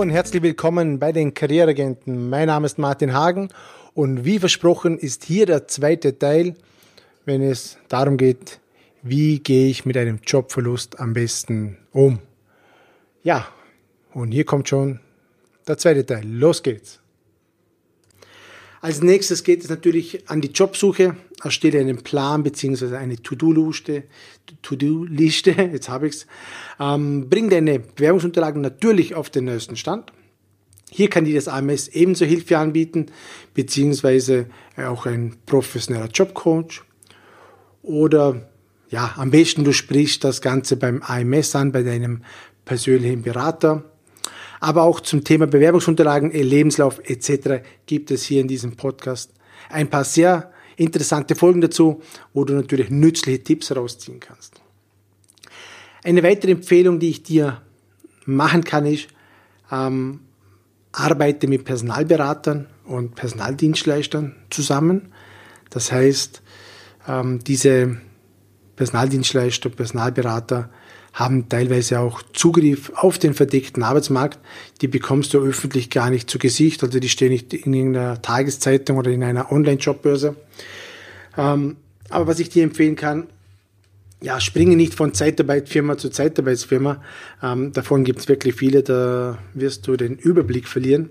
Und herzlich willkommen bei den Karriereagenten. Mein Name ist Martin Hagen und wie versprochen ist hier der zweite Teil, wenn es darum geht, wie gehe ich mit einem Jobverlust am besten um. Ja, und hier kommt schon der zweite Teil. Los geht's. Als nächstes geht es natürlich an die Jobsuche. Erstelle einen Plan bzw. eine To-Do-Liste. To-Do-Liste, jetzt habe ich's. Ähm, bring deine Bewerbungsunterlagen natürlich auf den neuesten Stand. Hier kann dir das AMS ebenso Hilfe anbieten, beziehungsweise auch ein professioneller Jobcoach. Oder ja, am besten du sprichst das Ganze beim AMS an, bei deinem persönlichen Berater aber auch zum Thema Bewerbungsunterlagen, Lebenslauf etc. gibt es hier in diesem Podcast ein paar sehr interessante Folgen dazu, wo du natürlich nützliche Tipps rausziehen kannst. Eine weitere Empfehlung, die ich dir machen kann, ist, ähm, arbeite mit Personalberatern und Personaldienstleistern zusammen. Das heißt, ähm, diese Personaldienstleister, Personalberater haben teilweise auch Zugriff auf den verdeckten Arbeitsmarkt. Die bekommst du öffentlich gar nicht zu Gesicht, also die stehen nicht in irgendeiner Tageszeitung oder in einer Online-Jobbörse. Ähm, aber was ich dir empfehlen kann, ja, springe nicht von Zeitarbeitsfirma zu Zeitarbeitsfirma. Ähm, davon gibt es wirklich viele, da wirst du den Überblick verlieren.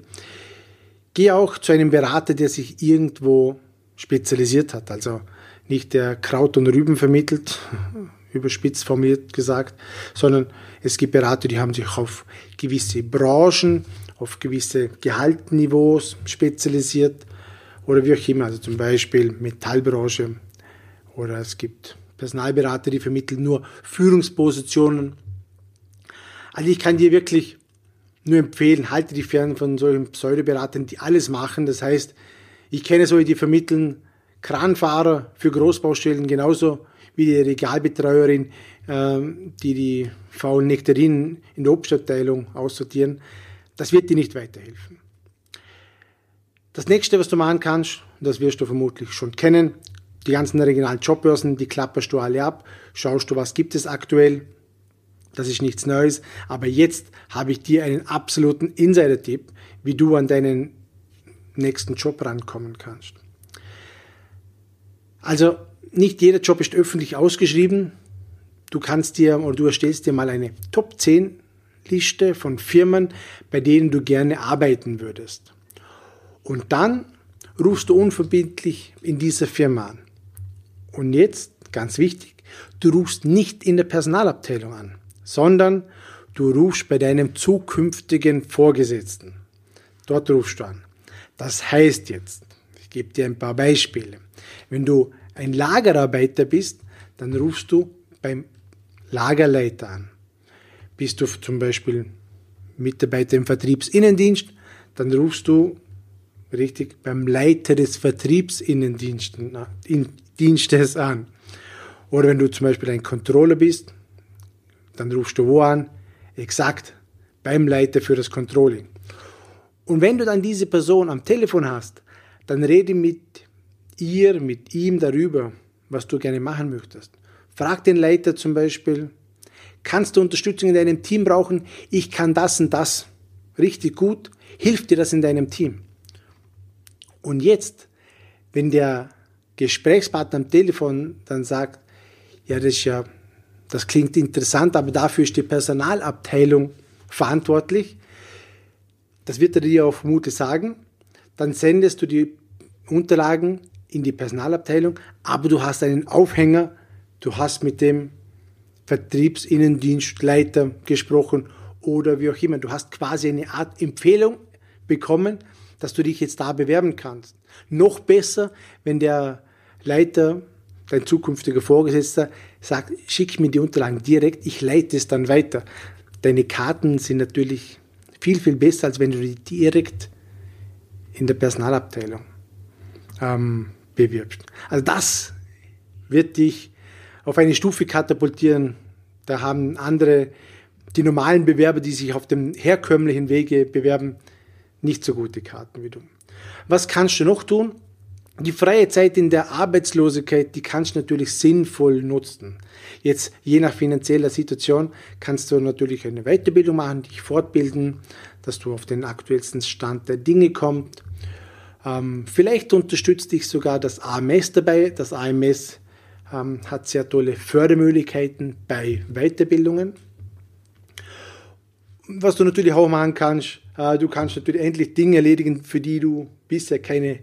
Geh auch zu einem Berater, der sich irgendwo spezialisiert hat. Also nicht der Kraut und Rüben vermittelt, überspitzt formuliert gesagt, sondern es gibt Berater, die haben sich auf gewisse Branchen, auf gewisse Gehaltniveaus spezialisiert oder wie auch immer, also zum Beispiel Metallbranche oder es gibt Personalberater, die vermitteln nur Führungspositionen. Also ich kann dir wirklich nur empfehlen, halte dich fern von solchen Pseudoberatern, die alles machen. Das heißt, ich kenne solche, die vermitteln Kranfahrer für Großbaustellen genauso wie die Regalbetreuerin, ähm, die die faulen Nektarinen in der Obstabteilung aussortieren. Das wird dir nicht weiterhelfen. Das nächste, was du machen kannst, das wirst du vermutlich schon kennen, die ganzen regionalen Jobbörsen, die klapperst du alle ab, schaust du, was gibt es aktuell. Das ist nichts Neues, aber jetzt habe ich dir einen absoluten Insider-Tipp, wie du an deinen nächsten Job rankommen kannst. Also nicht jeder Job ist öffentlich ausgeschrieben. Du kannst dir oder du erstellst dir mal eine Top 10 Liste von Firmen, bei denen du gerne arbeiten würdest. Und dann rufst du unverbindlich in dieser Firma an. Und jetzt, ganz wichtig, du rufst nicht in der Personalabteilung an, sondern du rufst bei deinem zukünftigen Vorgesetzten. Dort rufst du an. Das heißt jetzt, ich gebe dir ein paar Beispiele. Wenn du ein Lagerarbeiter bist, dann rufst du beim Lagerleiter an. Bist du zum Beispiel Mitarbeiter im Vertriebsinnendienst, dann rufst du richtig beim Leiter des Vertriebsinnendienstes an. Oder wenn du zum Beispiel ein Controller bist, dann rufst du wo an? Exakt beim Leiter für das Controlling. Und wenn du dann diese Person am Telefon hast, dann rede mit ihr mit ihm darüber, was du gerne machen möchtest. Frag den Leiter zum Beispiel, kannst du Unterstützung in deinem Team brauchen? Ich kann das und das richtig gut. Hilft dir das in deinem Team? Und jetzt, wenn der Gesprächspartner am Telefon dann sagt, ja, das ist ja, das klingt interessant, aber dafür ist die Personalabteilung verantwortlich, das wird er dir auch vermutlich sagen, dann sendest du die Unterlagen in die Personalabteilung, aber du hast einen Aufhänger, du hast mit dem Vertriebsinnendienstleiter gesprochen oder wie auch immer. Du hast quasi eine Art Empfehlung bekommen, dass du dich jetzt da bewerben kannst. Noch besser, wenn der Leiter, dein zukünftiger Vorgesetzter, sagt, schick mir die Unterlagen direkt, ich leite es dann weiter. Deine Karten sind natürlich viel, viel besser, als wenn du die direkt in der Personalabteilung ähm, bewirbst. Also das wird dich auf eine Stufe katapultieren. Da haben andere, die normalen Bewerber, die sich auf dem herkömmlichen Wege bewerben, nicht so gute Karten wie du. Was kannst du noch tun? die freie Zeit in der Arbeitslosigkeit, die kannst du natürlich sinnvoll nutzen. Jetzt, je nach finanzieller Situation, kannst du natürlich eine Weiterbildung machen, dich fortbilden, dass du auf den aktuellsten Stand der Dinge kommst. Ähm, vielleicht unterstützt dich sogar das AMS dabei. Das AMS ähm, hat sehr tolle Fördermöglichkeiten bei Weiterbildungen. Was du natürlich auch machen kannst, äh, du kannst natürlich endlich Dinge erledigen, für die du bisher keine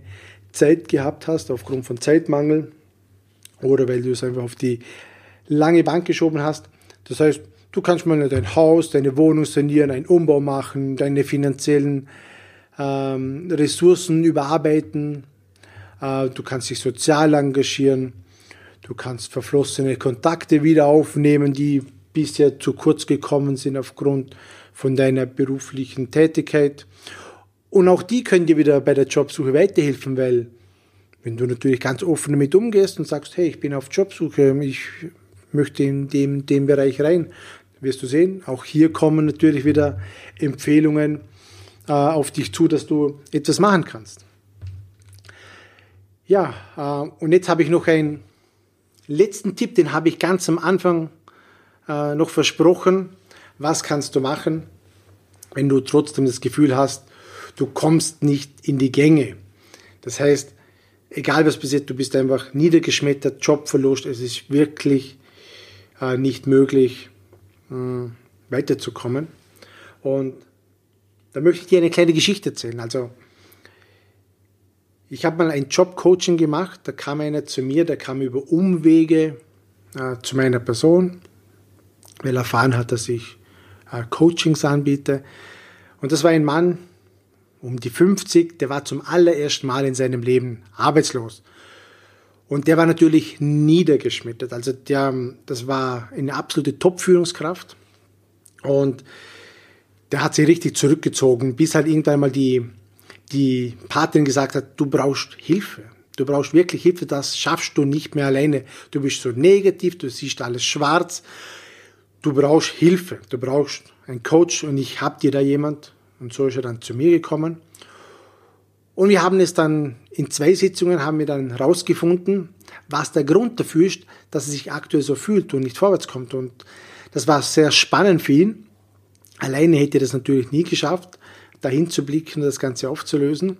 Zeit gehabt hast, aufgrund von Zeitmangel oder weil du es einfach auf die lange Bank geschoben hast. Das heißt, du kannst mal dein Haus, deine Wohnung sanieren, einen Umbau machen, deine finanziellen ähm, Ressourcen überarbeiten. Äh, du kannst dich sozial engagieren. Du kannst verflossene Kontakte wieder aufnehmen, die bisher zu kurz gekommen sind aufgrund von deiner beruflichen Tätigkeit. Und auch die können dir wieder bei der Jobsuche weiterhelfen, weil wenn du natürlich ganz offen damit umgehst und sagst, hey, ich bin auf Jobsuche, ich möchte in dem, dem Bereich rein, wirst du sehen, auch hier kommen natürlich wieder Empfehlungen äh, auf dich zu, dass du etwas machen kannst. Ja, äh, und jetzt habe ich noch einen letzten Tipp, den habe ich ganz am Anfang äh, noch versprochen. Was kannst du machen, wenn du trotzdem das Gefühl hast, du kommst nicht in die Gänge? Das heißt, egal was passiert, du bist einfach niedergeschmettert, Jobverlust, es ist wirklich äh, nicht möglich, äh, weiterzukommen. Und da möchte ich dir eine kleine Geschichte erzählen. Also, ich habe mal ein Jobcoaching gemacht, da kam einer zu mir, der kam über Umwege äh, zu meiner Person, weil er erfahren hat, dass ich äh, Coachings anbiete. Und das war ein Mann, um die 50, der war zum allerersten Mal in seinem Leben arbeitslos. Und der war natürlich niedergeschmettert. Also der, das war eine absolute Top-Führungskraft. Und der hat sich richtig zurückgezogen, bis halt irgendwann mal die, die Patin gesagt hat, du brauchst Hilfe. Du brauchst wirklich Hilfe, das schaffst du nicht mehr alleine. Du bist so negativ, du siehst alles schwarz. Du brauchst Hilfe, du brauchst einen Coach und ich hab dir da jemand. Und so ist er dann zu mir gekommen. Und wir haben es dann in zwei Sitzungen haben wir dann rausgefunden, was der Grund dafür ist, dass er sich aktuell so fühlt und nicht vorwärts kommt. Und das war sehr spannend für ihn. Alleine hätte er das natürlich nie geschafft, dahin zu blicken und das Ganze aufzulösen.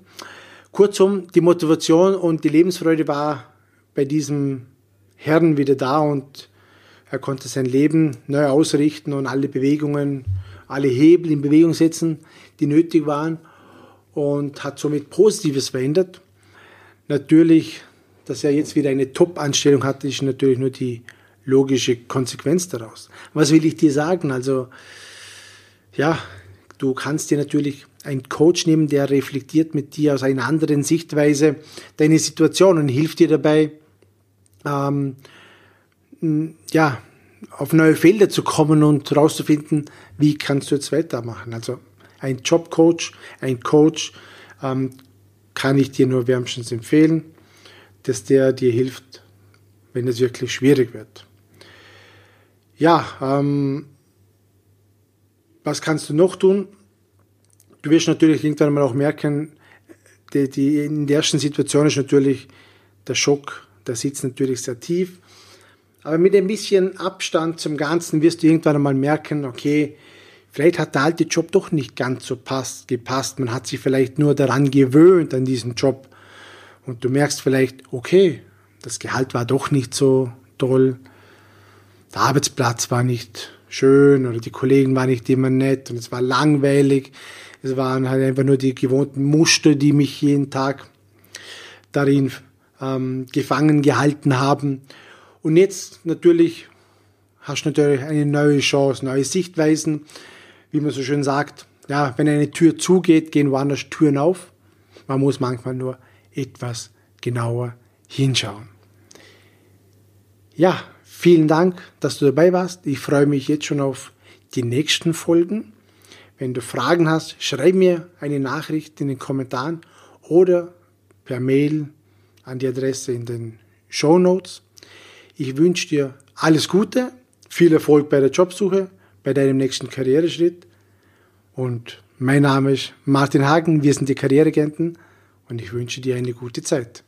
Kurzum, die Motivation und die Lebensfreude war bei diesem Herrn wieder da und er konnte sein Leben neu ausrichten und alle Bewegungen, alle Hebel in Bewegung setzen, die nötig waren und hat somit Positives verändert. Natürlich, dass er jetzt wieder eine Top-Anstellung hat, ist natürlich nur die logische Konsequenz daraus. Was will ich dir sagen? Also, ja, du kannst dir natürlich einen Coach nehmen, der reflektiert mit dir aus einer anderen Sichtweise deine Situation und hilft dir dabei, ähm, ja, auf neue Felder zu kommen und herauszufinden, wie kannst du jetzt weitermachen. Also ein Jobcoach, ein Coach, ähm, kann ich dir nur wärmstens empfehlen, dass der dir hilft, wenn es wirklich schwierig wird. Ja, ähm, was kannst du noch tun? Du wirst natürlich irgendwann mal auch merken, die, die, in der ersten Situation ist natürlich der Schock, der sitzt natürlich sehr tief. Aber mit ein bisschen Abstand zum Ganzen wirst du irgendwann einmal merken, okay, Vielleicht hat der alte Job doch nicht ganz so passt, gepasst. Man hat sich vielleicht nur daran gewöhnt, an diesen Job. Und du merkst vielleicht, okay, das Gehalt war doch nicht so toll. Der Arbeitsplatz war nicht schön oder die Kollegen waren nicht immer nett und es war langweilig. Es waren halt einfach nur die gewohnten Muster, die mich jeden Tag darin ähm, gefangen gehalten haben. Und jetzt natürlich hast du natürlich eine neue Chance, neue Sichtweisen wie man so schön sagt, ja, wenn eine Tür zugeht, gehen woanders Türen auf. Man muss manchmal nur etwas genauer hinschauen. Ja, vielen Dank, dass du dabei warst. Ich freue mich jetzt schon auf die nächsten Folgen. Wenn du Fragen hast, schreib mir eine Nachricht in den Kommentaren oder per Mail an die Adresse in den Show Notes. Ich wünsche dir alles Gute, viel Erfolg bei der Jobsuche, bei deinem nächsten Karriereschritt. Und mein Name ist Martin Hagen, wir sind die Karriereagenten und ich wünsche dir eine gute Zeit.